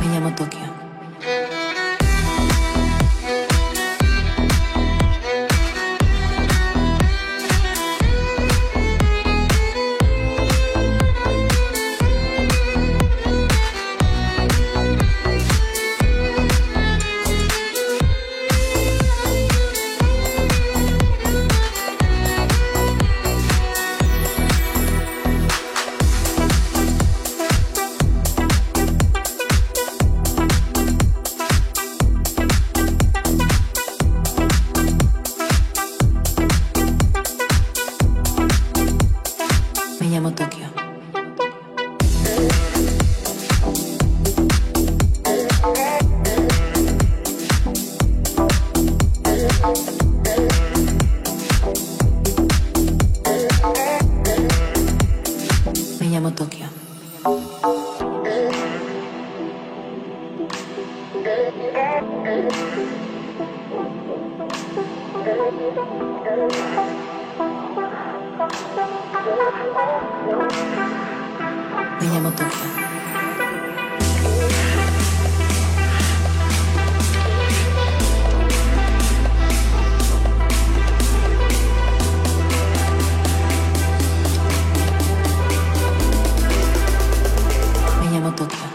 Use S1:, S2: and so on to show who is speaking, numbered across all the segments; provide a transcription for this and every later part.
S1: Me llamo Tokio. Llamo Tokio. Me llamo Tokio. Me llamo Tokio. Me llamo Tokio.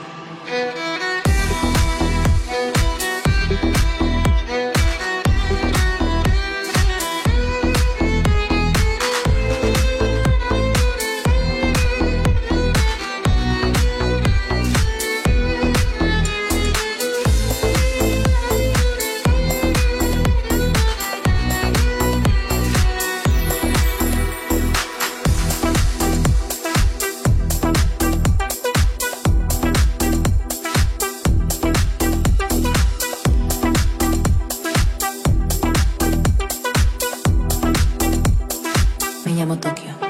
S1: 山東京